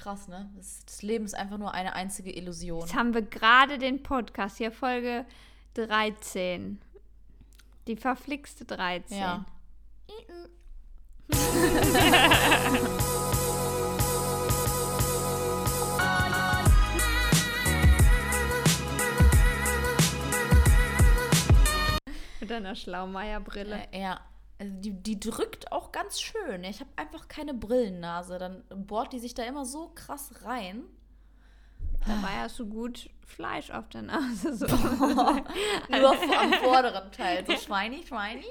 Krass, ne? Das, das Leben ist einfach nur eine einzige Illusion. Jetzt haben wir gerade den Podcast hier, Folge 13. Die verflixte 13. Ja. Mit deiner Schlaumeier-Brille. Äh, ja. Also die, die drückt auch ganz schön. Ich habe einfach keine Brillennase. Dann bohrt die sich da immer so krass rein. Dabei hast du gut Fleisch auf der Nase. So. Nur am vorderen Teil. So schweini, schweini.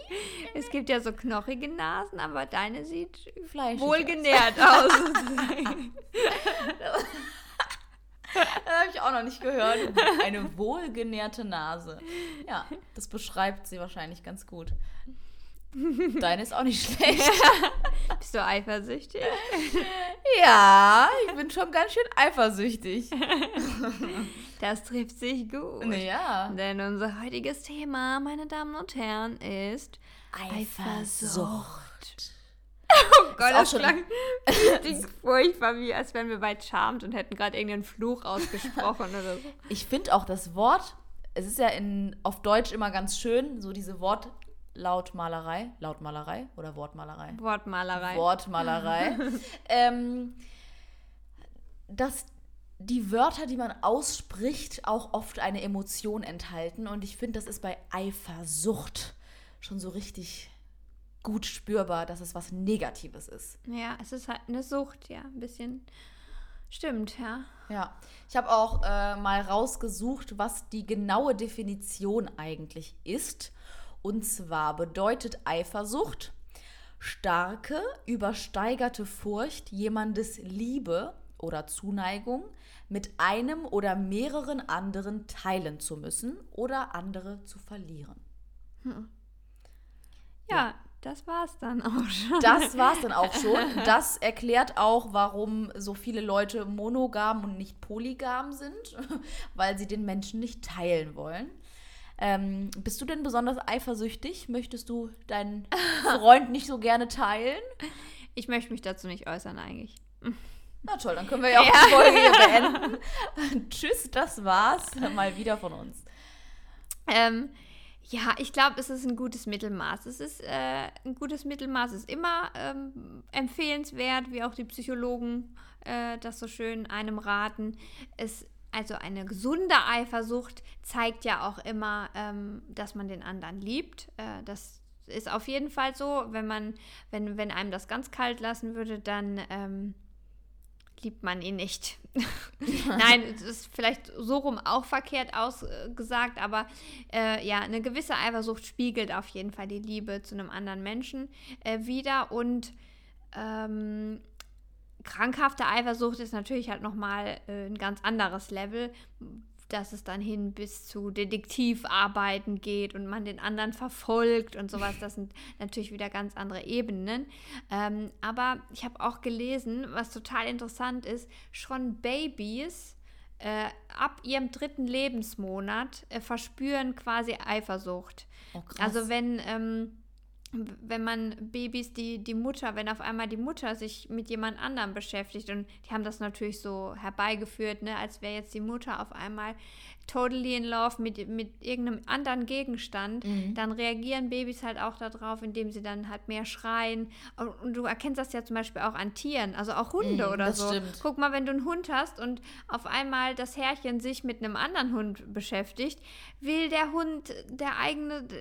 Es gibt ja so knochige Nasen, aber deine sieht Fleischig wohlgenährt aus. Das habe ich auch noch nicht gehört. Eine wohlgenährte Nase. Ja, das beschreibt sie wahrscheinlich ganz gut. Deine ist auch nicht schlecht. Bist du eifersüchtig? Ja, ich bin schon ganz schön eifersüchtig. Das trifft sich gut. Ja. Denn unser heutiges Thema, meine Damen und Herren, ist Eifersucht. Oh Gott, das klang richtig furchtbar, wie als wären wir bei Charmed und hätten gerade irgendeinen Fluch ausgesprochen oder so. Ich finde auch das Wort, es ist ja in, auf Deutsch immer ganz schön, so diese Wortlautmalerei. Lautmalerei oder Wortmalerei? Wortmalerei. Wortmalerei. ähm, dass die Wörter, die man ausspricht, auch oft eine Emotion enthalten. Und ich finde, das ist bei Eifersucht schon so richtig gut spürbar, dass es was Negatives ist. Ja, es ist halt eine Sucht, ja, ein bisschen. Stimmt, ja. Ja, ich habe auch äh, mal rausgesucht, was die genaue Definition eigentlich ist. Und zwar bedeutet Eifersucht starke, übersteigerte Furcht, jemandes Liebe oder Zuneigung mit einem oder mehreren anderen teilen zu müssen oder andere zu verlieren. Ja, das war's dann auch schon. Das war's dann auch schon. Das erklärt auch, warum so viele Leute monogam und nicht polygam sind, weil sie den Menschen nicht teilen wollen. Ähm, bist du denn besonders eifersüchtig? Möchtest du deinen Freund nicht so gerne teilen? Ich möchte mich dazu nicht äußern eigentlich. Na toll, dann können wir ja auch die Folge hier beenden. Tschüss, das war's. Mal wieder von uns. Ähm, ja, ich glaube, es ist ein gutes Mittelmaß. Es ist äh, ein gutes Mittelmaß. Es ist immer ähm, empfehlenswert, wie auch die Psychologen äh, das so schön einem raten. Es, also eine gesunde Eifersucht zeigt ja auch immer, ähm, dass man den anderen liebt. Äh, das ist auf jeden Fall so. Wenn man, wenn, wenn einem das ganz kalt lassen würde, dann ähm, liebt man ihn nicht. Nein, es ist vielleicht so rum auch verkehrt ausgesagt, aber äh, ja, eine gewisse Eifersucht spiegelt auf jeden Fall die Liebe zu einem anderen Menschen äh, wider und ähm, krankhafte Eifersucht ist natürlich halt nochmal äh, ein ganz anderes Level, dass es dann hin bis zu Detektivarbeiten geht und man den anderen verfolgt und sowas. Das sind natürlich wieder ganz andere Ebenen. Ähm, aber ich habe auch gelesen, was total interessant ist, schon Babys äh, ab ihrem dritten Lebensmonat äh, verspüren quasi Eifersucht. Oh. Also wenn, ähm, wenn man Babys, die, die Mutter, wenn auf einmal die Mutter sich mit jemand anderem beschäftigt und die haben das natürlich so herbeigeführt, ne, als wäre jetzt die Mutter auf einmal totally in love mit, mit irgendeinem anderen Gegenstand, Mhm. dann reagieren Babys halt auch darauf, indem sie dann halt mehr schreien. Und, du erkennst das ja zum Beispiel auch an Tieren, also auch Hunde Mhm, oder so. stimmt. Guck mal, wenn du einen Hund hast und auf einmal das Herrchen sich mit einem anderen Hund beschäftigt, will der Hund, der eigene, d-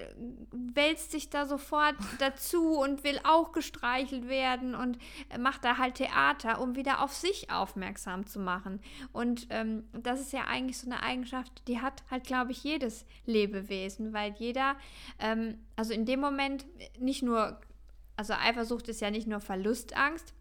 wälzt sich da sofort dazu und will auch gestreichelt werden und macht da halt Theater, um wieder auf sich aufmerksam zu machen. Und ähm, das ist ja eigentlich so eine Eigenschaft, die hat halt, glaube ich, jedes Lebewesen, weil jeder, ähm, also in dem Moment nicht nur, also Eifersucht ist ja nicht nur Verlustangst,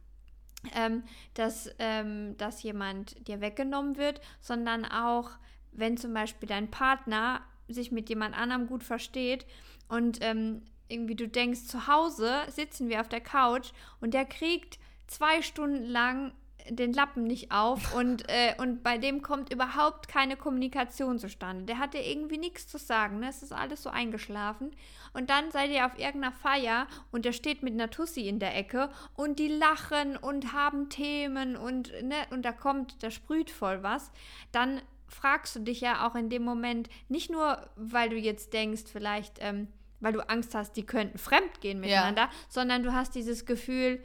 ähm, dass, ähm, dass jemand dir weggenommen wird, sondern auch, wenn zum Beispiel dein Partner sich mit jemand anderem gut versteht und ähm, irgendwie du denkst, zu Hause sitzen wir auf der Couch und der kriegt zwei Stunden lang den Lappen nicht auf und, äh, und bei dem kommt überhaupt keine Kommunikation zustande. Der hatte irgendwie nichts zu sagen, ne? es ist alles so eingeschlafen. Und dann seid ihr auf irgendeiner Feier und der steht mit einer Tussi in der Ecke und die lachen und haben Themen und, ne, und da kommt, da sprüht voll was. Dann fragst du dich ja auch in dem Moment, nicht nur, weil du jetzt denkst, vielleicht, ähm, weil du Angst hast, die könnten fremd gehen miteinander, ja. sondern du hast dieses Gefühl,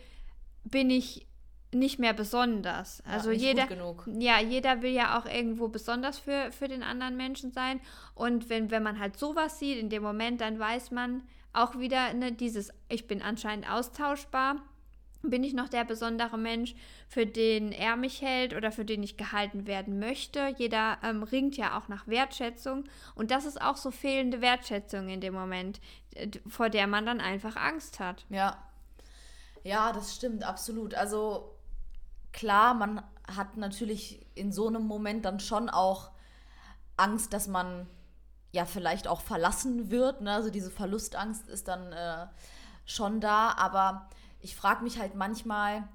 bin ich nicht mehr besonders. Also ja, jeder, ja, jeder will ja auch irgendwo besonders für, für den anderen Menschen sein. Und wenn, wenn man halt sowas sieht in dem Moment, dann weiß man auch wieder, ne, dieses, ich bin anscheinend austauschbar. Bin ich noch der besondere Mensch, für den er mich hält oder für den ich gehalten werden möchte? Jeder ähm, ringt ja auch nach Wertschätzung. Und das ist auch so fehlende Wertschätzung in dem Moment, vor der man dann einfach Angst hat. Ja. Ja, das stimmt, absolut. Also klar, man hat natürlich in so einem Moment dann schon auch Angst, dass man ja vielleicht auch verlassen wird. Ne? Also diese Verlustangst ist dann äh, schon da. Aber ich frage mich halt manchmal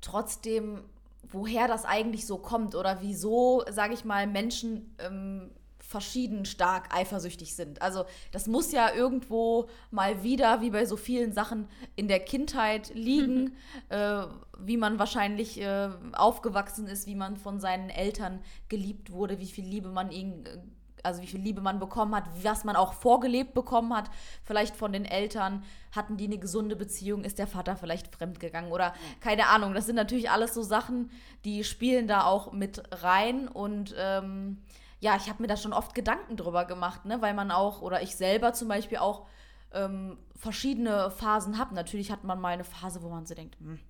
trotzdem, woher das eigentlich so kommt oder wieso, sage ich mal, Menschen ähm, verschieden stark eifersüchtig sind. Also das muss ja irgendwo mal wieder, wie bei so vielen Sachen, in der Kindheit liegen, äh, wie man wahrscheinlich äh, aufgewachsen ist, wie man von seinen Eltern geliebt wurde, wie viel Liebe man ihnen äh, also wie viel Liebe man bekommen hat, was man auch vorgelebt bekommen hat, vielleicht von den Eltern, hatten die eine gesunde Beziehung, ist der Vater vielleicht fremdgegangen oder keine Ahnung. Das sind natürlich alles so Sachen, die spielen da auch mit rein und ähm, ja, ich habe mir da schon oft Gedanken drüber gemacht, ne, weil man auch, oder ich selber zum Beispiel auch ähm, verschiedene Phasen habe. Natürlich hat man mal eine Phase, wo man so denkt, hm,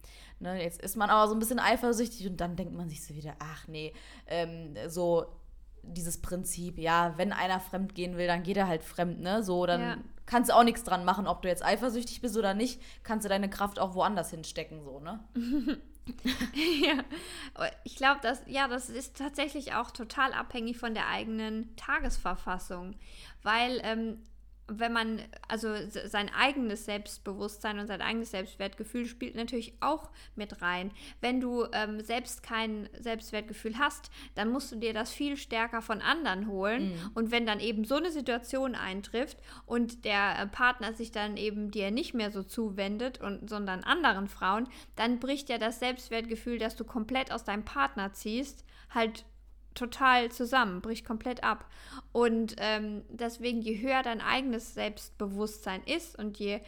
ne, jetzt ist man aber so ein bisschen eifersüchtig und dann denkt man sich so wieder, ach nee, ähm, so dieses Prinzip, ja, wenn einer fremd gehen will, dann geht er halt fremd, ne? So, dann ja. kannst du auch nichts dran machen, ob du jetzt eifersüchtig bist oder nicht, kannst du deine Kraft auch woanders hinstecken, so, ne? ja, ich glaube, dass ja, das ist tatsächlich auch total abhängig von der eigenen Tagesverfassung, weil ähm, wenn man, also sein eigenes Selbstbewusstsein und sein eigenes Selbstwertgefühl spielt natürlich auch mit rein. Wenn du ähm, selbst kein Selbstwertgefühl hast, dann musst du dir das viel stärker von anderen holen. Mhm. Und wenn dann eben so eine Situation eintrifft und der äh, Partner sich dann eben dir nicht mehr so zuwendet, und, sondern anderen Frauen, dann bricht ja das Selbstwertgefühl, das du komplett aus deinem Partner ziehst, halt total zusammen, bricht komplett ab. Und ähm, deswegen, je höher dein eigenes Selbstbewusstsein ist und je,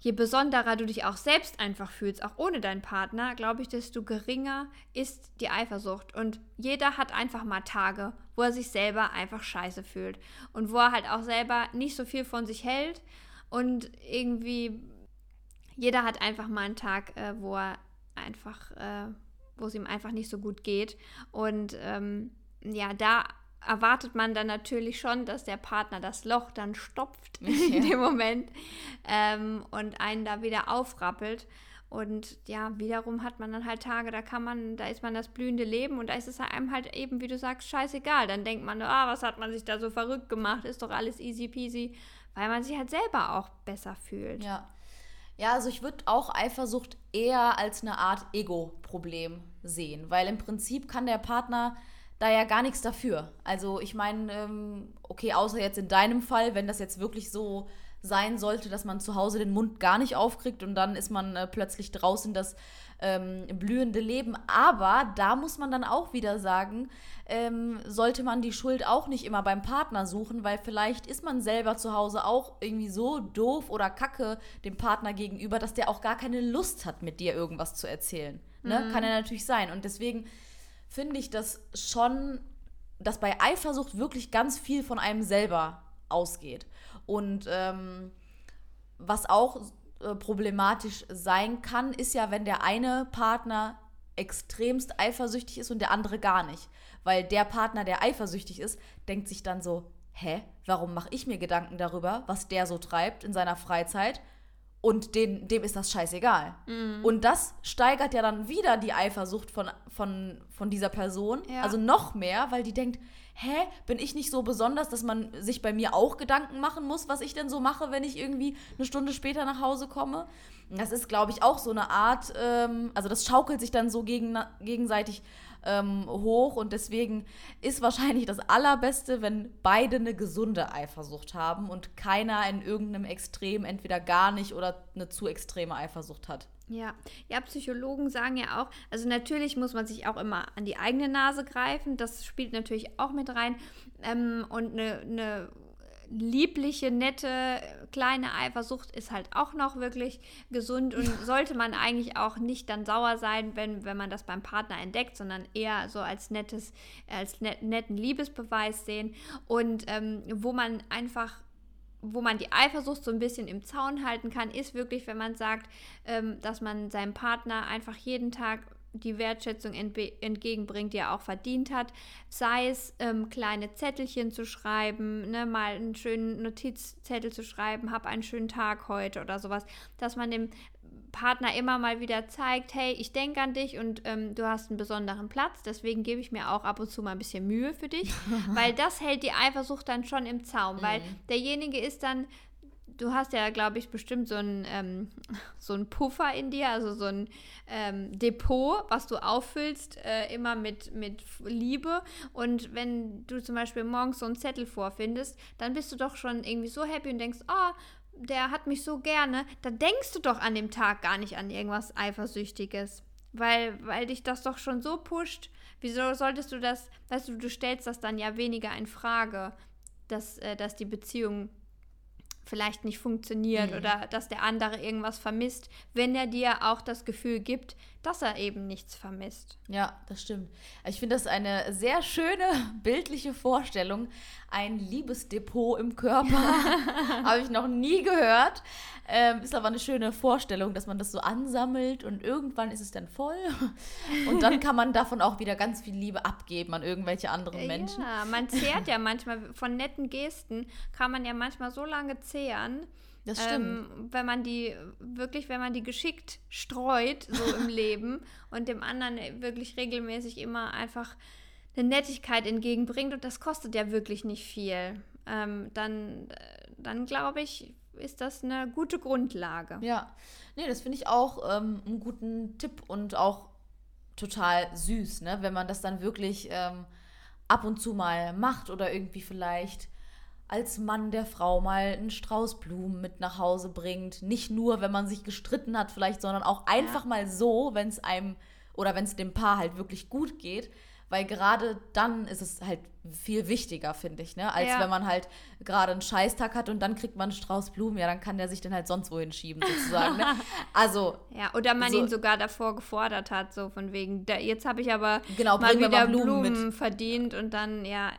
je besonderer du dich auch selbst einfach fühlst, auch ohne deinen Partner, glaube ich, desto geringer ist die Eifersucht. Und jeder hat einfach mal Tage, wo er sich selber einfach scheiße fühlt. Und wo er halt auch selber nicht so viel von sich hält. Und irgendwie, jeder hat einfach mal einen Tag, äh, wo er einfach... Äh, wo es ihm einfach nicht so gut geht. Und ähm, ja, da erwartet man dann natürlich schon, dass der Partner das Loch dann stopft ja. in dem Moment ähm, und einen da wieder aufrappelt. Und ja, wiederum hat man dann halt Tage, da kann man, da ist man das blühende Leben und da ist es einem halt eben, wie du sagst, scheißegal. Dann denkt man, ah, was hat man sich da so verrückt gemacht, ist doch alles easy peasy, weil man sich halt selber auch besser fühlt. Ja. Ja, also ich würde auch Eifersucht eher als eine Art Ego-Problem sehen, weil im Prinzip kann der Partner da ja gar nichts dafür. Also ich meine, ähm, okay, außer jetzt in deinem Fall, wenn das jetzt wirklich so sein sollte, dass man zu Hause den Mund gar nicht aufkriegt und dann ist man äh, plötzlich draußen das ähm, blühende Leben. Aber da muss man dann auch wieder sagen, ähm, sollte man die Schuld auch nicht immer beim Partner suchen, weil vielleicht ist man selber zu Hause auch irgendwie so doof oder kacke dem Partner gegenüber, dass der auch gar keine Lust hat, mit dir irgendwas zu erzählen. Ne? Mhm. Kann ja natürlich sein. Und deswegen finde ich das schon, dass bei Eifersucht wirklich ganz viel von einem selber ausgeht. Und ähm, was auch äh, problematisch sein kann, ist ja, wenn der eine Partner extremst eifersüchtig ist und der andere gar nicht. Weil der Partner, der eifersüchtig ist, denkt sich dann so, hä, warum mache ich mir Gedanken darüber, was der so treibt in seiner Freizeit? Und den, dem ist das scheißegal. Mhm. Und das steigert ja dann wieder die Eifersucht von, von, von dieser Person. Ja. Also noch mehr, weil die denkt, hä, bin ich nicht so besonders, dass man sich bei mir auch Gedanken machen muss, was ich denn so mache, wenn ich irgendwie eine Stunde später nach Hause komme? Das ist, glaube ich, auch so eine Art, ähm, also das schaukelt sich dann so gegen, gegenseitig ähm, hoch und deswegen ist wahrscheinlich das Allerbeste, wenn beide eine gesunde Eifersucht haben und keiner in irgendeinem Extrem entweder gar nicht oder eine zu extreme Eifersucht hat. Ja, ja, Psychologen sagen ja auch, also natürlich muss man sich auch immer an die eigene Nase greifen, das spielt natürlich auch mit rein. Ähm, und eine, eine liebliche, nette, kleine Eifersucht ist halt auch noch wirklich gesund und sollte man eigentlich auch nicht dann sauer sein, wenn, wenn man das beim Partner entdeckt, sondern eher so als nettes, als net, netten Liebesbeweis sehen. Und ähm, wo man einfach wo man die Eifersucht so ein bisschen im Zaun halten kann, ist wirklich, wenn man sagt, ähm, dass man seinem Partner einfach jeden Tag die Wertschätzung entgegenbringt, die er auch verdient hat. Sei es ähm, kleine Zettelchen zu schreiben, ne, mal einen schönen Notizzettel zu schreiben, hab einen schönen Tag heute oder sowas, dass man dem Partner immer mal wieder zeigt, hey, ich denke an dich und ähm, du hast einen besonderen Platz, deswegen gebe ich mir auch ab und zu mal ein bisschen Mühe für dich, weil das hält die Eifersucht dann schon im Zaum, mhm. weil derjenige ist dann du hast ja, glaube ich, bestimmt so ein, ähm, so Puffer in dir, also so ein ähm, Depot, was du auffüllst, äh, immer mit, mit Liebe. Und wenn du zum Beispiel morgens so einen Zettel vorfindest, dann bist du doch schon irgendwie so happy und denkst, oh, der hat mich so gerne. Da denkst du doch an dem Tag gar nicht an irgendwas Eifersüchtiges. Weil, weil dich das doch schon so pusht. Wieso solltest du das, weißt du, du stellst das dann ja weniger in Frage, dass, äh, dass die Beziehung vielleicht nicht funktioniert mhm. oder dass der andere irgendwas vermisst, wenn er dir auch das Gefühl gibt, dass er eben nichts vermisst. Ja, das stimmt. Ich finde das eine sehr schöne bildliche Vorstellung. Ein Liebesdepot im Körper habe ich noch nie gehört. Ähm, ist aber eine schöne Vorstellung, dass man das so ansammelt und irgendwann ist es dann voll. Und dann kann man davon auch wieder ganz viel Liebe abgeben an irgendwelche anderen Menschen. Ja, man zehrt ja manchmal von netten Gesten, kann man ja manchmal so lange zehren. Das stimmt. Ähm, wenn man die wirklich, wenn man die geschickt streut, so im Leben und dem anderen wirklich regelmäßig immer einfach eine Nettigkeit entgegenbringt und das kostet ja wirklich nicht viel, ähm, dann, dann glaube ich, ist das eine gute Grundlage. Ja, nee, das finde ich auch ähm, einen guten Tipp und auch total süß, ne? wenn man das dann wirklich ähm, ab und zu mal macht oder irgendwie vielleicht als Mann der Frau mal einen Strauß Blumen mit nach Hause bringt. Nicht nur, wenn man sich gestritten hat, vielleicht, sondern auch einfach ja. mal so, wenn es einem oder wenn es dem Paar halt wirklich gut geht. Weil gerade dann ist es halt viel wichtiger, finde ich, ne? Als ja. wenn man halt gerade einen Scheißtag hat und dann kriegt man einen Strauß Blumen, ja, dann kann der sich dann halt sonst wohin schieben, sozusagen. ne? Also. Ja, oder man so, ihn sogar davor gefordert hat, so von wegen, da, jetzt habe ich aber genau, mal wieder mal Blumen, Blumen verdient und dann, ja,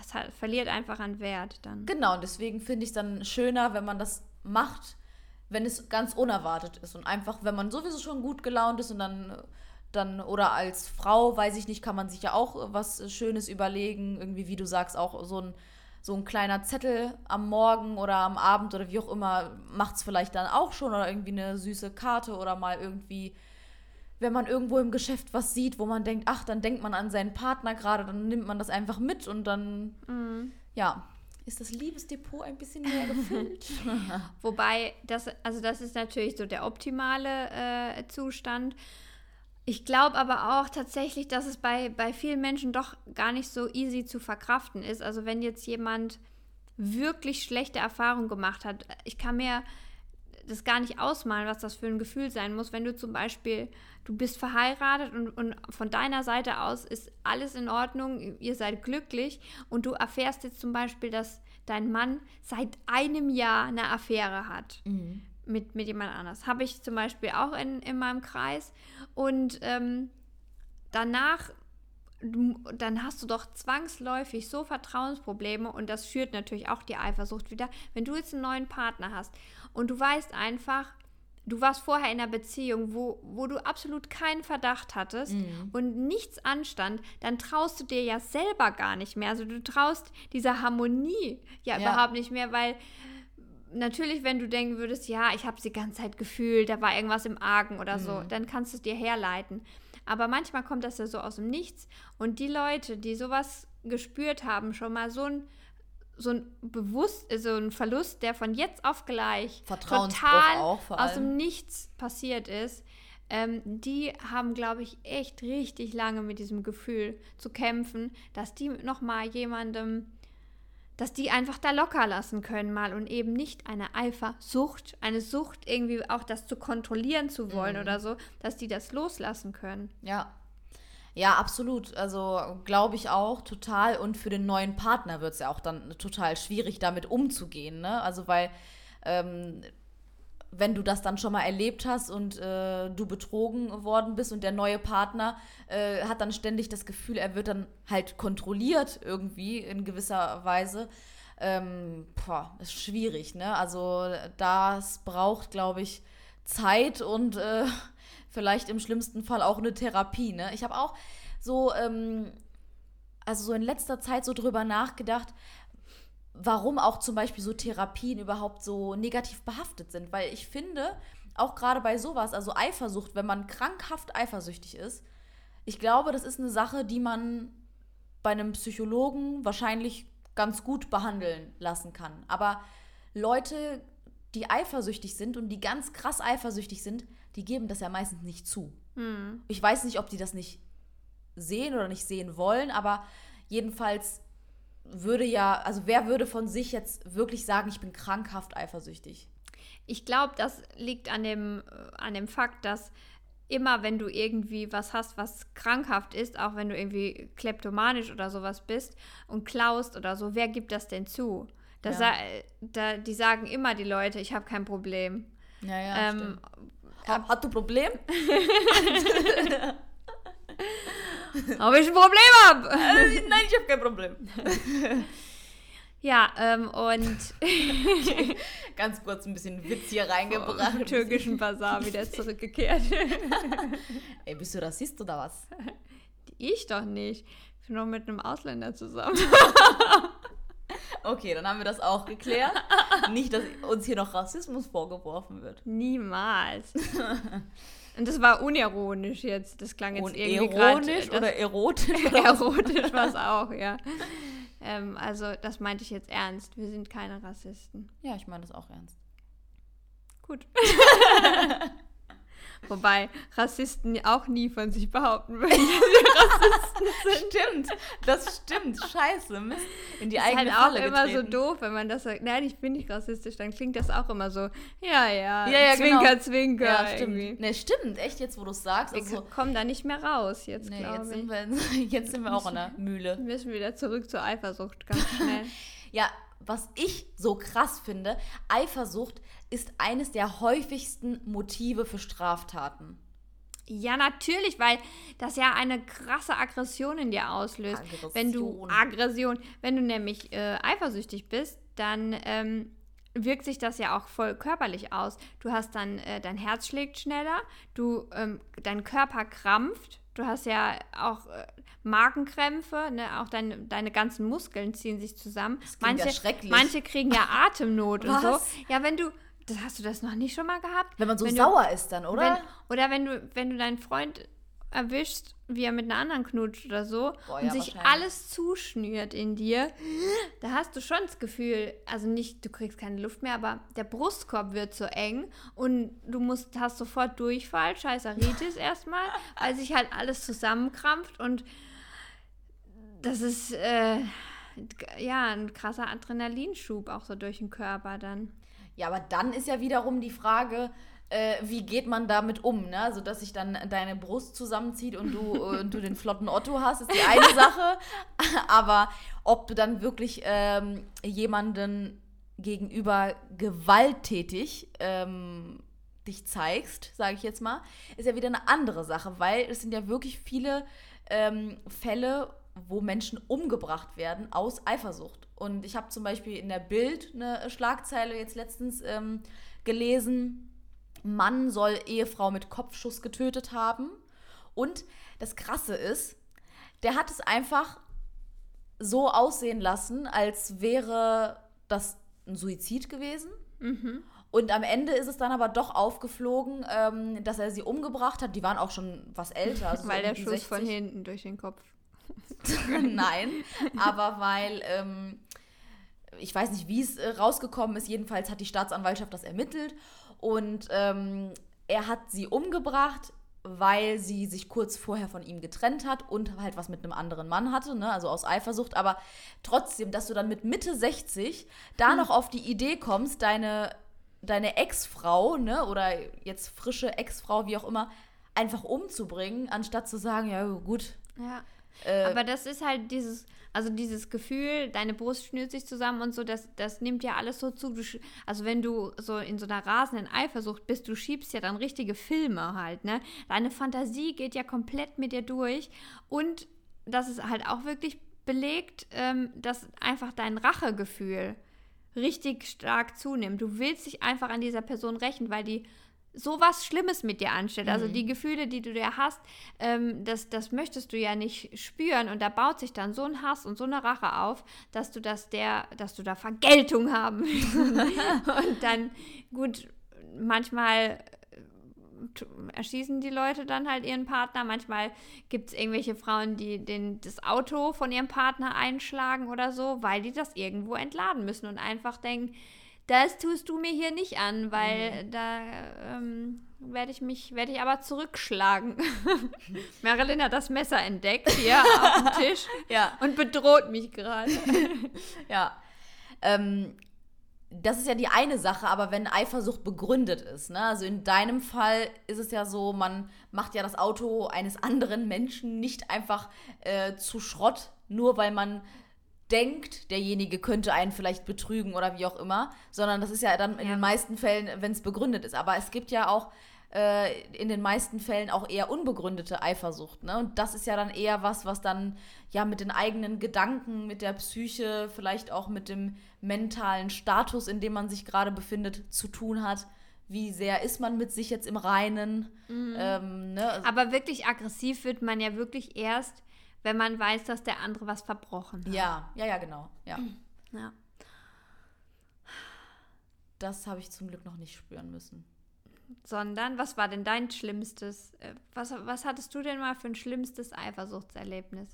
es hat, verliert einfach an Wert dann. Genau, und deswegen finde ich es dann schöner, wenn man das macht, wenn es ganz unerwartet ist und einfach, wenn man sowieso schon gut gelaunt ist und dann dann oder als Frau, weiß ich nicht, kann man sich ja auch was Schönes überlegen. Irgendwie, wie du sagst, auch so ein, so ein kleiner Zettel am Morgen oder am Abend oder wie auch immer macht es vielleicht dann auch schon oder irgendwie eine süße Karte oder mal irgendwie, wenn man irgendwo im Geschäft was sieht, wo man denkt, ach, dann denkt man an seinen Partner gerade, dann nimmt man das einfach mit und dann, mhm. ja, ist das Liebesdepot ein bisschen mehr gefüllt. Wobei, das, also das ist natürlich so der optimale äh, Zustand. Ich glaube aber auch tatsächlich, dass es bei, bei vielen Menschen doch gar nicht so easy zu verkraften ist. Also wenn jetzt jemand wirklich schlechte Erfahrungen gemacht hat, ich kann mir das gar nicht ausmalen, was das für ein Gefühl sein muss, wenn du zum Beispiel, du bist verheiratet und, und von deiner Seite aus ist alles in Ordnung, ihr seid glücklich und du erfährst jetzt zum Beispiel, dass dein Mann seit einem Jahr eine Affäre hat. Mhm mit, mit jemand anders. Habe ich zum Beispiel auch in, in meinem Kreis. Und ähm, danach, dann hast du doch zwangsläufig so Vertrauensprobleme und das führt natürlich auch die Eifersucht wieder. Wenn du jetzt einen neuen Partner hast und du weißt einfach, du warst vorher in einer Beziehung, wo, wo du absolut keinen Verdacht hattest mhm. und nichts anstand, dann traust du dir ja selber gar nicht mehr. Also du traust dieser Harmonie ja, ja. überhaupt nicht mehr, weil natürlich, wenn du denken würdest, ja, ich habe es die ganze Zeit gefühlt, da war irgendwas im Argen oder so, mhm. dann kannst du es dir herleiten. Aber manchmal kommt das ja so aus dem Nichts und die Leute, die sowas gespürt haben, schon mal so ein so ein bewusst so ein Verlust, der von jetzt auf gleich total auch, aus dem Nichts passiert ist, ähm, die haben, glaube ich, echt richtig lange mit diesem Gefühl zu kämpfen, dass die noch mal jemandem dass die einfach da locker lassen können mal und eben nicht eine Eifersucht, eine Sucht irgendwie auch das zu kontrollieren zu wollen mhm. oder so, dass die das loslassen können. Ja. Ja, absolut. Also glaube ich auch total. Und für den neuen Partner wird es ja auch dann total schwierig, damit umzugehen. Ne? Also weil ähm, wenn du das dann schon mal erlebt hast und äh, du betrogen worden bist und der neue Partner äh, hat dann ständig das Gefühl, er wird dann halt kontrolliert irgendwie in gewisser Weise. Ähm, boah, ist schwierig, ne? Also das braucht, glaube ich, Zeit und äh, vielleicht im schlimmsten Fall auch eine Therapie, ne? Ich habe auch so, ähm, also so in letzter Zeit so drüber nachgedacht, warum auch zum Beispiel so Therapien überhaupt so negativ behaftet sind. Weil ich finde, auch gerade bei sowas, also Eifersucht, wenn man krankhaft eifersüchtig ist, ich glaube, das ist eine Sache, die man bei einem Psychologen wahrscheinlich ganz gut behandeln lassen kann. Aber Leute, die eifersüchtig sind und die ganz krass eifersüchtig sind, die geben das ja meistens nicht zu. Hm. Ich weiß nicht, ob die das nicht sehen oder nicht sehen wollen, aber jedenfalls würde ja, also wer würde von sich jetzt wirklich sagen, ich bin krankhaft eifersüchtig? Ich glaube, das liegt an dem, äh, an dem Fakt, dass immer, wenn du irgendwie was hast, was krankhaft ist, auch wenn du irgendwie kleptomanisch oder sowas bist und klaust oder so, wer gibt das denn zu? Da ja. sa da, die sagen immer die Leute, ich habe kein Problem. Ja, ja. Ähm, ha hat du Problem? Ob ich ein Problem habe? Äh, nein, ich habe kein Problem. Ja, ähm, und ganz kurz ein bisschen Witz hier reingebracht. Im türkischen Bazar wieder zurückgekehrt. Ey, bist du Rassist oder was? Ich doch nicht. Ich bin noch mit einem Ausländer zusammen. Okay, dann haben wir das auch geklärt. Nicht, dass uns hier noch Rassismus vorgeworfen wird. Niemals. Und das war unironisch jetzt. Das klang jetzt Und irgendwie ironisch grad, oder erotisch? Oder erotisch war es auch, ja. Ähm, also das meinte ich jetzt ernst. Wir sind keine Rassisten. Ja, ich meine das auch ernst. Gut. Wobei Rassisten auch nie von sich behaupten würden, dass sie Rassisten sind. Stimmt, das stimmt. Scheiße, Mist. In die das eigene ist halt Falle auch immer so doof, wenn man das sagt, nein, ich bin nicht rassistisch, dann klingt das auch immer so, ja, ja, ja, ja Zwinker, genau. Zwinker. Ja, stimmt. Ne, stimmt, echt, jetzt wo du es sagst. Also, wir kommen da nicht mehr raus jetzt, nee, ich. Sind wir, jetzt sind wir auch in der Mühle. Wir müssen wieder zurück zur Eifersucht, ganz schnell. ja, was ich so krass finde, Eifersucht ist eines der häufigsten Motive für Straftaten. Ja, natürlich, weil das ja eine krasse Aggression in dir auslöst. Aggression. Wenn du Aggression, wenn du nämlich äh, eifersüchtig bist, dann ähm, wirkt sich das ja auch voll körperlich aus. Du hast dann, äh, dein Herz schlägt schneller, du, ähm, dein Körper krampft, du hast ja auch äh, Magenkrämpfe, ne? auch dein, deine ganzen Muskeln ziehen sich zusammen. Das manche, ja schrecklich. manche kriegen ja Atemnot und so. Ja, wenn du, das hast du das noch nicht schon mal gehabt? Wenn man so wenn sauer ist dann, oder? Wenn, oder wenn du, wenn du deinen Freund erwischst, wie er mit einer anderen knutscht oder so Boah, und ja, sich alles zuschnürt in dir, da hast du schon das Gefühl, also nicht, du kriegst keine Luft mehr, aber der Brustkorb wird so eng und du musst, hast sofort Durchfall, Scheißeritis erstmal, weil sich halt alles zusammenkrampft und das ist äh, ja ein krasser Adrenalinschub auch so durch den Körper dann. Ja, aber dann ist ja wiederum die Frage, äh, wie geht man damit um, ne? Also, dass sich dann deine Brust zusammenzieht und du, und du den flotten Otto hast, ist die eine Sache. Aber ob du dann wirklich ähm, jemanden gegenüber gewalttätig ähm, dich zeigst, sage ich jetzt mal, ist ja wieder eine andere Sache, weil es sind ja wirklich viele ähm, Fälle, wo Menschen umgebracht werden aus Eifersucht. Und ich habe zum Beispiel in der Bild eine Schlagzeile jetzt letztens ähm, gelesen, Mann soll Ehefrau mit Kopfschuss getötet haben. Und das Krasse ist, der hat es einfach so aussehen lassen, als wäre das ein Suizid gewesen. Mhm. Und am Ende ist es dann aber doch aufgeflogen, ähm, dass er sie umgebracht hat. Die waren auch schon was älter. Also Weil so der Schuss 60. von hinten durch den Kopf. Nein, aber weil, ähm, ich weiß nicht, wie es äh, rausgekommen ist, jedenfalls hat die Staatsanwaltschaft das ermittelt und ähm, er hat sie umgebracht, weil sie sich kurz vorher von ihm getrennt hat und halt was mit einem anderen Mann hatte, ne? also aus Eifersucht. Aber trotzdem, dass du dann mit Mitte 60 da hm. noch auf die Idee kommst, deine, deine Ex-Frau, ne? oder jetzt frische Ex-Frau, wie auch immer, einfach umzubringen, anstatt zu sagen, ja gut. Ja. Äh, Aber das ist halt dieses, also dieses Gefühl, deine Brust schnürt sich zusammen und so, das, das nimmt ja alles so zu. Du, also wenn du so in so einer rasenden Eifersucht bist, du schiebst ja dann richtige Filme halt, ne? Deine Fantasie geht ja komplett mit dir durch und das ist halt auch wirklich belegt, ähm, dass einfach dein Rachegefühl richtig stark zunimmt. Du willst dich einfach an dieser Person rächen, weil die so was Schlimmes mit dir anstellt. Also mhm. Die Gefühle, die du dir hast, ähm, das, das möchtest du ja nicht spüren. Und da baut sich dann so ein Hass und so eine Rache auf, dass du das der, dass du da Vergeltung haben willst. und dann, gut, manchmal äh, erschießen die Leute dann halt ihren Partner. Manchmal gibt es irgendwelche Frauen, die den, das Auto von ihrem Partner einschlagen oder so, weil die das irgendwo entladen müssen und einfach denken, das tust du mir hier nicht an, weil mhm. da ähm, werde ich mich, werde ich aber zurückschlagen. Marilyn hat das Messer entdeckt hier auf dem Tisch ja. und bedroht mich gerade. ja. Ähm, das ist ja die eine Sache, aber wenn Eifersucht begründet ist, ne? also in deinem Fall ist es ja so, man macht ja das Auto eines anderen Menschen nicht einfach äh, zu Schrott, nur weil man denkt, derjenige könnte einen vielleicht betrügen oder wie auch immer, sondern das ist ja dann in ja. den meisten Fällen, wenn es begründet ist. Aber es gibt ja auch äh, in den meisten Fällen auch eher unbegründete Eifersucht. Ne? Und das ist ja dann eher was, was dann ja mit den eigenen Gedanken, mit der Psyche, vielleicht auch mit dem mentalen Status, in dem man sich gerade befindet, zu tun hat. Wie sehr ist man mit sich jetzt im Reinen? Mhm. Ähm, ne? Aber wirklich aggressiv wird man ja wirklich erst, wenn man weiß, dass der andere was verbrochen hat. Ja, ja, ja, genau. Ja. ja. Das habe ich zum Glück noch nicht spüren müssen. Sondern, was war denn dein schlimmstes, äh, was, was hattest du denn mal für ein schlimmstes Eifersuchtserlebnis?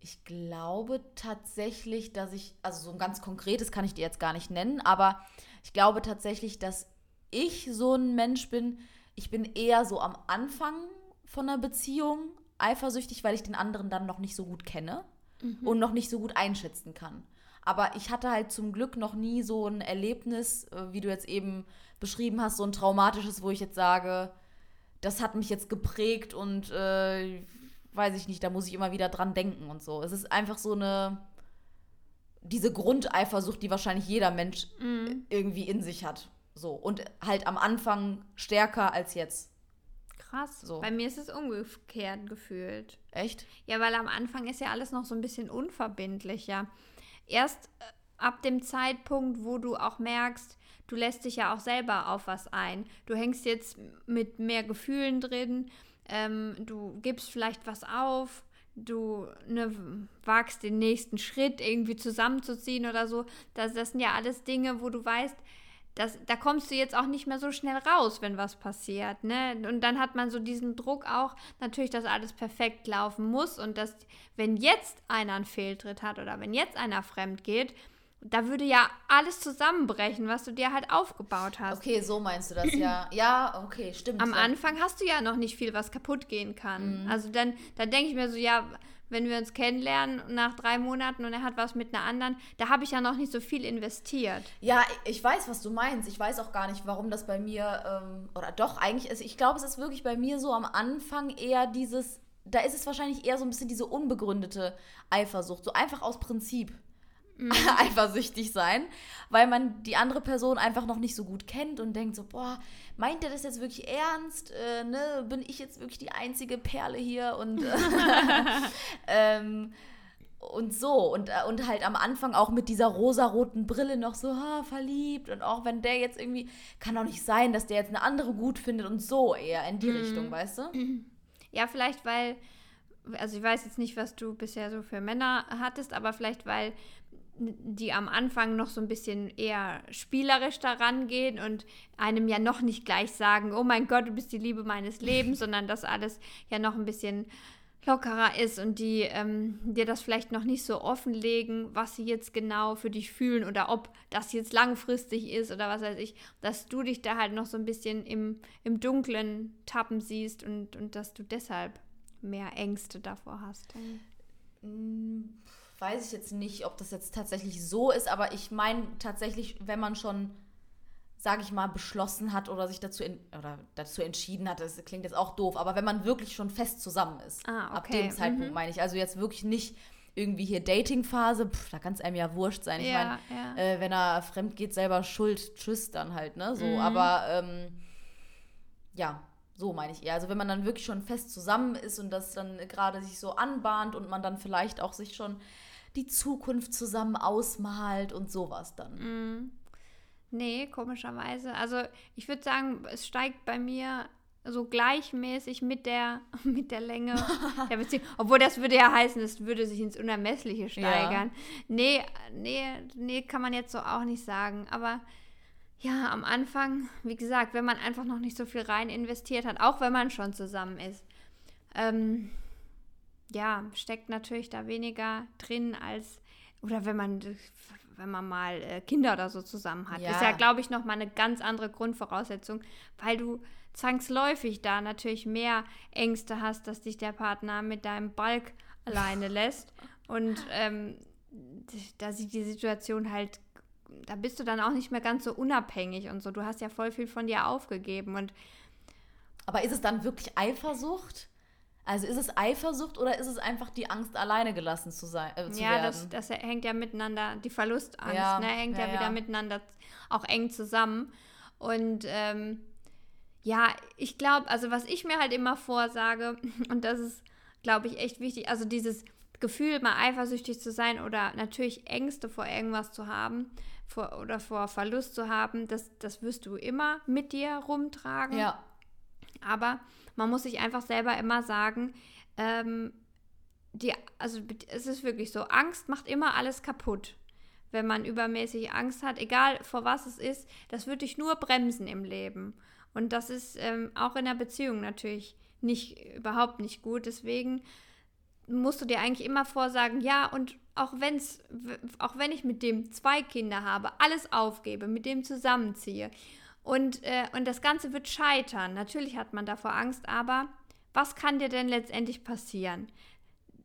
Ich glaube tatsächlich, dass ich, also so ein ganz konkretes kann ich dir jetzt gar nicht nennen, aber ich glaube tatsächlich, dass ich so ein Mensch bin, ich bin eher so am Anfang von einer Beziehung eifersüchtig, weil ich den anderen dann noch nicht so gut kenne mhm. und noch nicht so gut einschätzen kann. Aber ich hatte halt zum Glück noch nie so ein Erlebnis, äh, wie du jetzt eben beschrieben hast, so ein traumatisches, wo ich jetzt sage, das hat mich jetzt geprägt und äh, weiß ich nicht, da muss ich immer wieder dran denken und so. Es ist einfach so eine, diese Grundeifersucht, die wahrscheinlich jeder Mensch mhm. irgendwie in sich hat. So. Und halt am Anfang stärker als jetzt. Krass. So. Bei mir ist es umgekehrt gefühlt. Echt? Ja, weil am Anfang ist ja alles noch so ein bisschen unverbindlicher. Erst äh, ab dem Zeitpunkt, wo du auch merkst, du lässt dich ja auch selber auf was ein. Du hängst jetzt mit mehr Gefühlen drin, ähm, du gibst vielleicht was auf, du ne, wagst den nächsten Schritt irgendwie zusammenzuziehen oder so. Das, das sind ja alles Dinge, wo du weißt, das, da kommst du jetzt auch nicht mehr so schnell raus, wenn was passiert. Ne? Und dann hat man so diesen Druck auch, natürlich, dass alles perfekt laufen muss und dass, wenn jetzt einer einen Fehltritt hat oder wenn jetzt einer fremd geht, da würde ja alles zusammenbrechen, was du dir halt aufgebaut hast. Okay, so meinst du das ja. Ja, okay, stimmt. Am Anfang hast du ja noch nicht viel, was kaputt gehen kann. Mhm. Also dann, dann denke ich mir so, ja, wenn wir uns kennenlernen nach drei Monaten und er hat was mit einer anderen, da habe ich ja noch nicht so viel investiert. Ja, ich weiß, was du meinst. Ich weiß auch gar nicht, warum das bei mir, ähm, oder doch, eigentlich ist, ich glaube, es ist wirklich bei mir so am Anfang eher dieses, da ist es wahrscheinlich eher so ein bisschen diese unbegründete Eifersucht, so einfach aus Prinzip mhm. eifersüchtig sein, weil man die andere Person einfach noch nicht so gut kennt und denkt so, boah, meint er das jetzt wirklich ernst? Äh, ne? Bin ich jetzt wirklich die einzige Perle hier? Und, äh, ähm, und so. Und, äh, und halt am Anfang auch mit dieser rosaroten Brille noch so ha, verliebt. Und auch wenn der jetzt irgendwie, kann auch nicht sein, dass der jetzt eine andere gut findet und so eher in die mhm. Richtung, weißt du? Ja, vielleicht weil, also ich weiß jetzt nicht, was du bisher so für Männer hattest, aber vielleicht weil die am Anfang noch so ein bisschen eher spielerisch daran gehen und einem ja noch nicht gleich sagen, oh mein Gott, du bist die Liebe meines Lebens, sondern das alles ja noch ein bisschen lockerer ist und die ähm, dir das vielleicht noch nicht so offenlegen, was sie jetzt genau für dich fühlen oder ob das jetzt langfristig ist oder was weiß ich, dass du dich da halt noch so ein bisschen im, im Dunklen tappen siehst und, und dass du deshalb mehr Ängste davor hast. Hm, weiß ich jetzt nicht, ob das jetzt tatsächlich so ist, aber ich meine tatsächlich, wenn man schon sage ich mal, beschlossen hat oder sich dazu, in, oder dazu entschieden hat, das klingt jetzt auch doof, aber wenn man wirklich schon fest zusammen ist, ah, okay. ab dem Zeitpunkt mhm. meine ich, also jetzt wirklich nicht irgendwie hier Dating-Phase, da kann es einem ja wurscht sein. Ich ja, meine, ja. äh, wenn er fremd geht, selber schuld, tschüss dann halt, ne? So, mhm. aber ähm, ja, so meine ich eher. Also wenn man dann wirklich schon fest zusammen ist und das dann gerade sich so anbahnt und man dann vielleicht auch sich schon die Zukunft zusammen ausmalt und sowas dann. Mhm. Nee, komischerweise. Also ich würde sagen, es steigt bei mir so gleichmäßig mit der, mit der Länge der Beziehung. Obwohl das würde ja heißen, es würde sich ins Unermessliche steigern. Ja. Nee, nee, nee, kann man jetzt so auch nicht sagen. Aber ja, am Anfang, wie gesagt, wenn man einfach noch nicht so viel rein investiert hat, auch wenn man schon zusammen ist, ähm, ja, steckt natürlich da weniger drin als, oder wenn man, wenn man mal äh, Kinder oder so zusammen hat. Ja. Ist ja, glaube ich, nochmal eine ganz andere Grundvoraussetzung, weil du zwangsläufig da natürlich mehr Ängste hast, dass dich der Partner mit deinem Balk alleine lässt. Und ähm, da sieht die Situation halt, da bist du dann auch nicht mehr ganz so unabhängig und so. Du hast ja voll viel von dir aufgegeben und aber ist es dann wirklich Eifersucht? Also ist es Eifersucht oder ist es einfach die Angst, alleine gelassen zu sein? Äh, zu ja, werden? Das, das hängt ja miteinander, die Verlustangst, ja, ne, hängt ja, ja, wieder miteinander auch eng zusammen. Und ähm, ja, ich glaube, also was ich mir halt immer vorsage, und das ist, glaube ich, echt wichtig, also dieses Gefühl, mal eifersüchtig zu sein oder natürlich Ängste vor irgendwas zu haben vor, oder vor Verlust zu haben, das, das wirst du immer mit dir rumtragen. Ja. Aber man muss sich einfach selber immer sagen, ähm, die, also es ist wirklich so, Angst macht immer alles kaputt. Wenn man übermäßig Angst hat, egal vor was es ist, das wird dich nur bremsen im Leben. Und das ist ähm, auch in der Beziehung natürlich nicht, überhaupt nicht gut. Deswegen musst du dir eigentlich immer vorsagen, ja, und auch wenn's, auch wenn ich mit dem zwei Kinder habe, alles aufgebe, mit dem zusammenziehe und, äh, und das Ganze wird scheitern. Natürlich hat man davor Angst, aber was kann dir denn letztendlich passieren?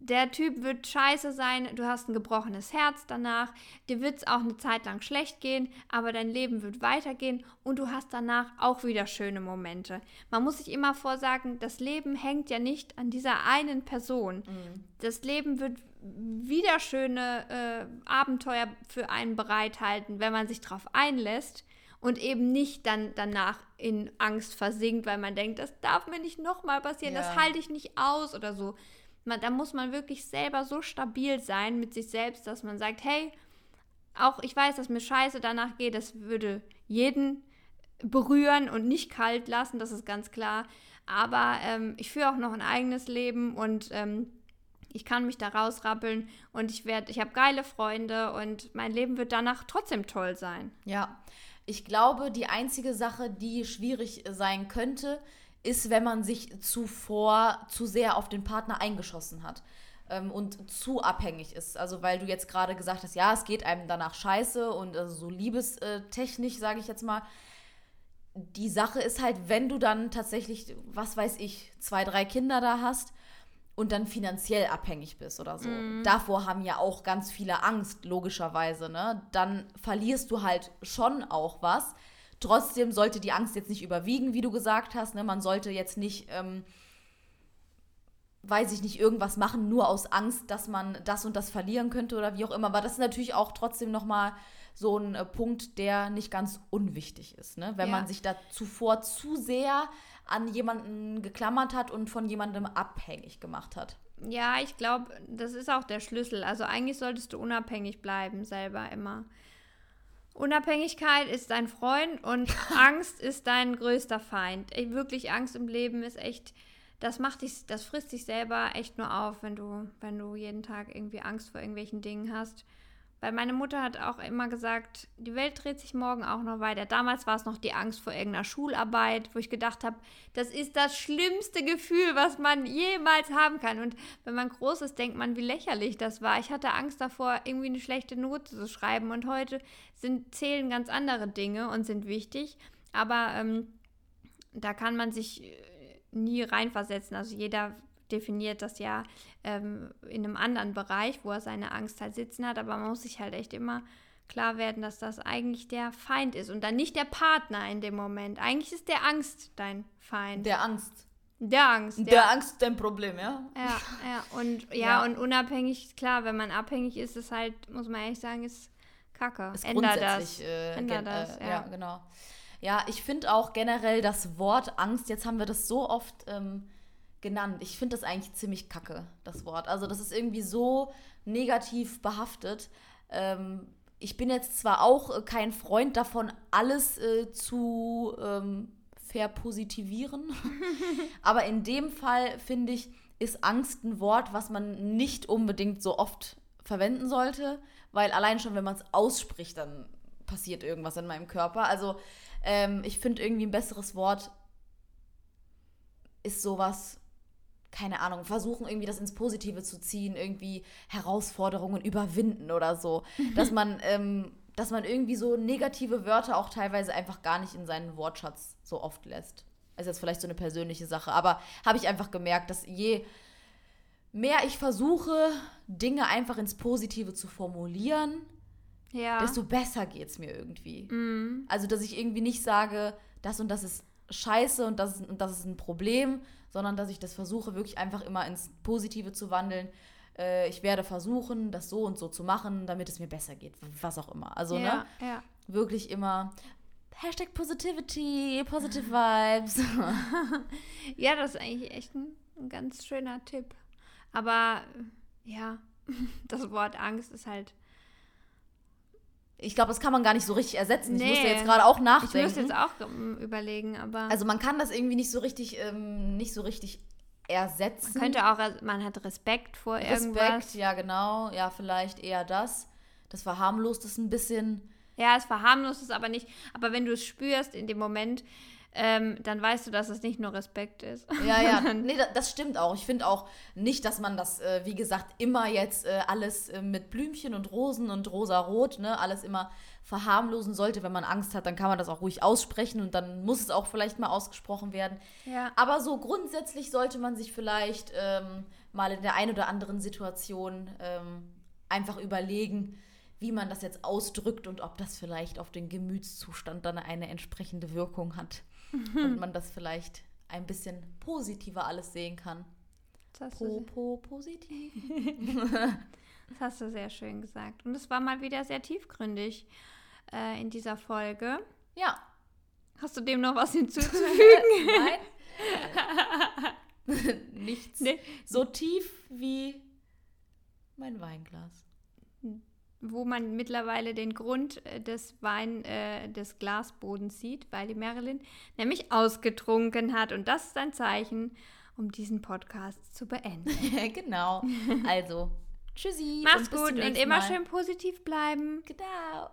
Der Typ wird scheiße sein, du hast ein gebrochenes Herz danach, dir wird es auch eine Zeit lang schlecht gehen, aber dein Leben wird weitergehen und du hast danach auch wieder schöne Momente. Man muss sich immer vorsagen, das Leben hängt ja nicht an dieser einen Person. Mhm. Das Leben wird wieder schöne äh, Abenteuer für einen bereithalten, wenn man sich darauf einlässt und eben nicht dann danach in Angst versinkt, weil man denkt, das darf mir nicht nochmal passieren, ja. das halte ich nicht aus oder so. Man, da muss man wirklich selber so stabil sein mit sich selbst, dass man sagt, hey, auch ich weiß, dass mir scheiße danach geht, das würde jeden berühren und nicht kalt lassen, das ist ganz klar. Aber ähm, ich führe auch noch ein eigenes Leben und ähm, ich kann mich da rausrappeln und ich werde, ich habe geile Freunde und mein Leben wird danach trotzdem toll sein. Ja, ich glaube, die einzige Sache, die schwierig sein könnte, ist, wenn man sich zuvor zu sehr auf den Partner eingeschossen hat ähm, und zu abhängig ist. Also weil du jetzt gerade gesagt hast, ja, es geht einem danach scheiße und also so liebestechnisch, sage ich jetzt mal. Die Sache ist halt, wenn du dann tatsächlich, was weiß ich, zwei, drei Kinder da hast, und dann finanziell abhängig bist oder so. Mhm. Davor haben ja auch ganz viele Angst, logischerweise, ne? Dann verlierst du halt schon auch was. Trotzdem sollte die Angst jetzt nicht überwiegen, wie du gesagt hast. Ne? Man sollte jetzt nicht, ähm, weiß ich nicht, irgendwas machen, nur aus Angst, dass man das und das verlieren könnte oder wie auch immer. Aber das ist natürlich auch trotzdem nochmal so ein äh, Punkt, der nicht ganz unwichtig ist. Ne? Wenn ja. man sich da zuvor zu sehr an jemanden geklammert hat und von jemandem abhängig gemacht hat. Ja, ich glaube, das ist auch der Schlüssel. Also eigentlich solltest du unabhängig bleiben, selber immer. Unabhängigkeit ist dein Freund und Angst ist dein größter Feind. Wirklich Angst im Leben ist echt, das macht dich, das frisst dich selber echt nur auf, wenn du, wenn du jeden Tag irgendwie Angst vor irgendwelchen Dingen hast. Weil meine Mutter hat auch immer gesagt, die Welt dreht sich morgen auch noch weiter. Damals war es noch die Angst vor irgendeiner Schularbeit, wo ich gedacht habe, das ist das schlimmste Gefühl, was man jemals haben kann. Und wenn man groß ist, denkt man, wie lächerlich das war. Ich hatte Angst davor, irgendwie eine schlechte Note zu schreiben. Und heute sind, zählen ganz andere Dinge und sind wichtig. Aber ähm, da kann man sich äh, nie reinversetzen. Also jeder definiert das ja ähm, in einem anderen Bereich, wo er seine Angst halt sitzen hat, aber man muss sich halt echt immer klar werden, dass das eigentlich der Feind ist und dann nicht der Partner in dem Moment. Eigentlich ist der Angst dein Feind. Der Angst. Der Angst. Der, der Angst dein Problem, ja? Ja, ja. Und ja, ja, und unabhängig, klar, wenn man abhängig ist, ist halt, muss man ehrlich sagen, ist Kacke. Ist Änder das. Äh, Änder das, äh, ja. ja. genau. Ja, ich finde auch generell das Wort Angst, jetzt haben wir das so oft ähm, genannt. Ich finde das eigentlich ziemlich kacke, das Wort. Also das ist irgendwie so negativ behaftet. Ähm, ich bin jetzt zwar auch äh, kein Freund davon, alles äh, zu ähm, verpositivieren, aber in dem Fall finde ich, ist Angst ein Wort, was man nicht unbedingt so oft verwenden sollte, weil allein schon, wenn man es ausspricht, dann passiert irgendwas in meinem Körper. Also ähm, ich finde irgendwie ein besseres Wort ist sowas keine Ahnung, versuchen irgendwie das ins Positive zu ziehen, irgendwie Herausforderungen überwinden oder so. Dass man, ähm, dass man irgendwie so negative Wörter auch teilweise einfach gar nicht in seinen Wortschatz so oft lässt. Ist jetzt vielleicht so eine persönliche Sache, aber habe ich einfach gemerkt, dass je mehr ich versuche, Dinge einfach ins Positive zu formulieren, ja. desto besser geht es mir irgendwie. Mm. Also, dass ich irgendwie nicht sage, das und das ist scheiße und das, und das ist ein Problem, sondern dass ich das versuche, wirklich einfach immer ins Positive zu wandeln. Äh, ich werde versuchen, das so und so zu machen, damit es mir besser geht, was auch immer. Also, ja, ne? Ja. Wirklich immer Hashtag Positivity, Positive Vibes. ja, das ist eigentlich echt ein, ein ganz schöner Tipp. Aber ja, das Wort Angst ist halt ich glaube, das kann man gar nicht so richtig ersetzen. Nee. Ich musste jetzt gerade auch nachdenken. Ich müsste jetzt auch überlegen, aber. Also man kann das irgendwie nicht so richtig, ähm, nicht so richtig ersetzen. Man könnte auch, man hat Respekt vor Respekt, irgendwas. Respekt, ja genau, ja vielleicht eher das. Das verharmlost es ein bisschen. Ja, es verharmlost es aber nicht. Aber wenn du es spürst in dem Moment, ähm, dann weißt du, dass es nicht nur Respekt ist. Ja, ja, nee, das stimmt auch. Ich finde auch nicht, dass man das, äh, wie gesagt, immer jetzt äh, alles äh, mit Blümchen und Rosen und rosa-rot, ne, alles immer verharmlosen sollte. Wenn man Angst hat, dann kann man das auch ruhig aussprechen und dann muss es auch vielleicht mal ausgesprochen werden. Ja. Aber so grundsätzlich sollte man sich vielleicht ähm, mal in der einen oder anderen Situation ähm, einfach überlegen, wie man das jetzt ausdrückt und ob das vielleicht auf den Gemütszustand dann eine entsprechende Wirkung hat und man das vielleicht ein bisschen positiver alles sehen kann. Das po, po, positiv. das hast du sehr schön gesagt. Und es war mal wieder sehr tiefgründig äh, in dieser Folge. Ja. Hast du dem noch was hinzuzufügen? Nein. Nichts. Nee. So tief wie mein Weinglas wo man mittlerweile den Grund äh, des Wein äh, des Glasbodens sieht, weil die Marilyn nämlich ausgetrunken hat. Und das ist ein Zeichen, um diesen Podcast zu beenden. genau. Also, tschüssi. Mach's und gut und immer Mal. schön positiv bleiben. Genau.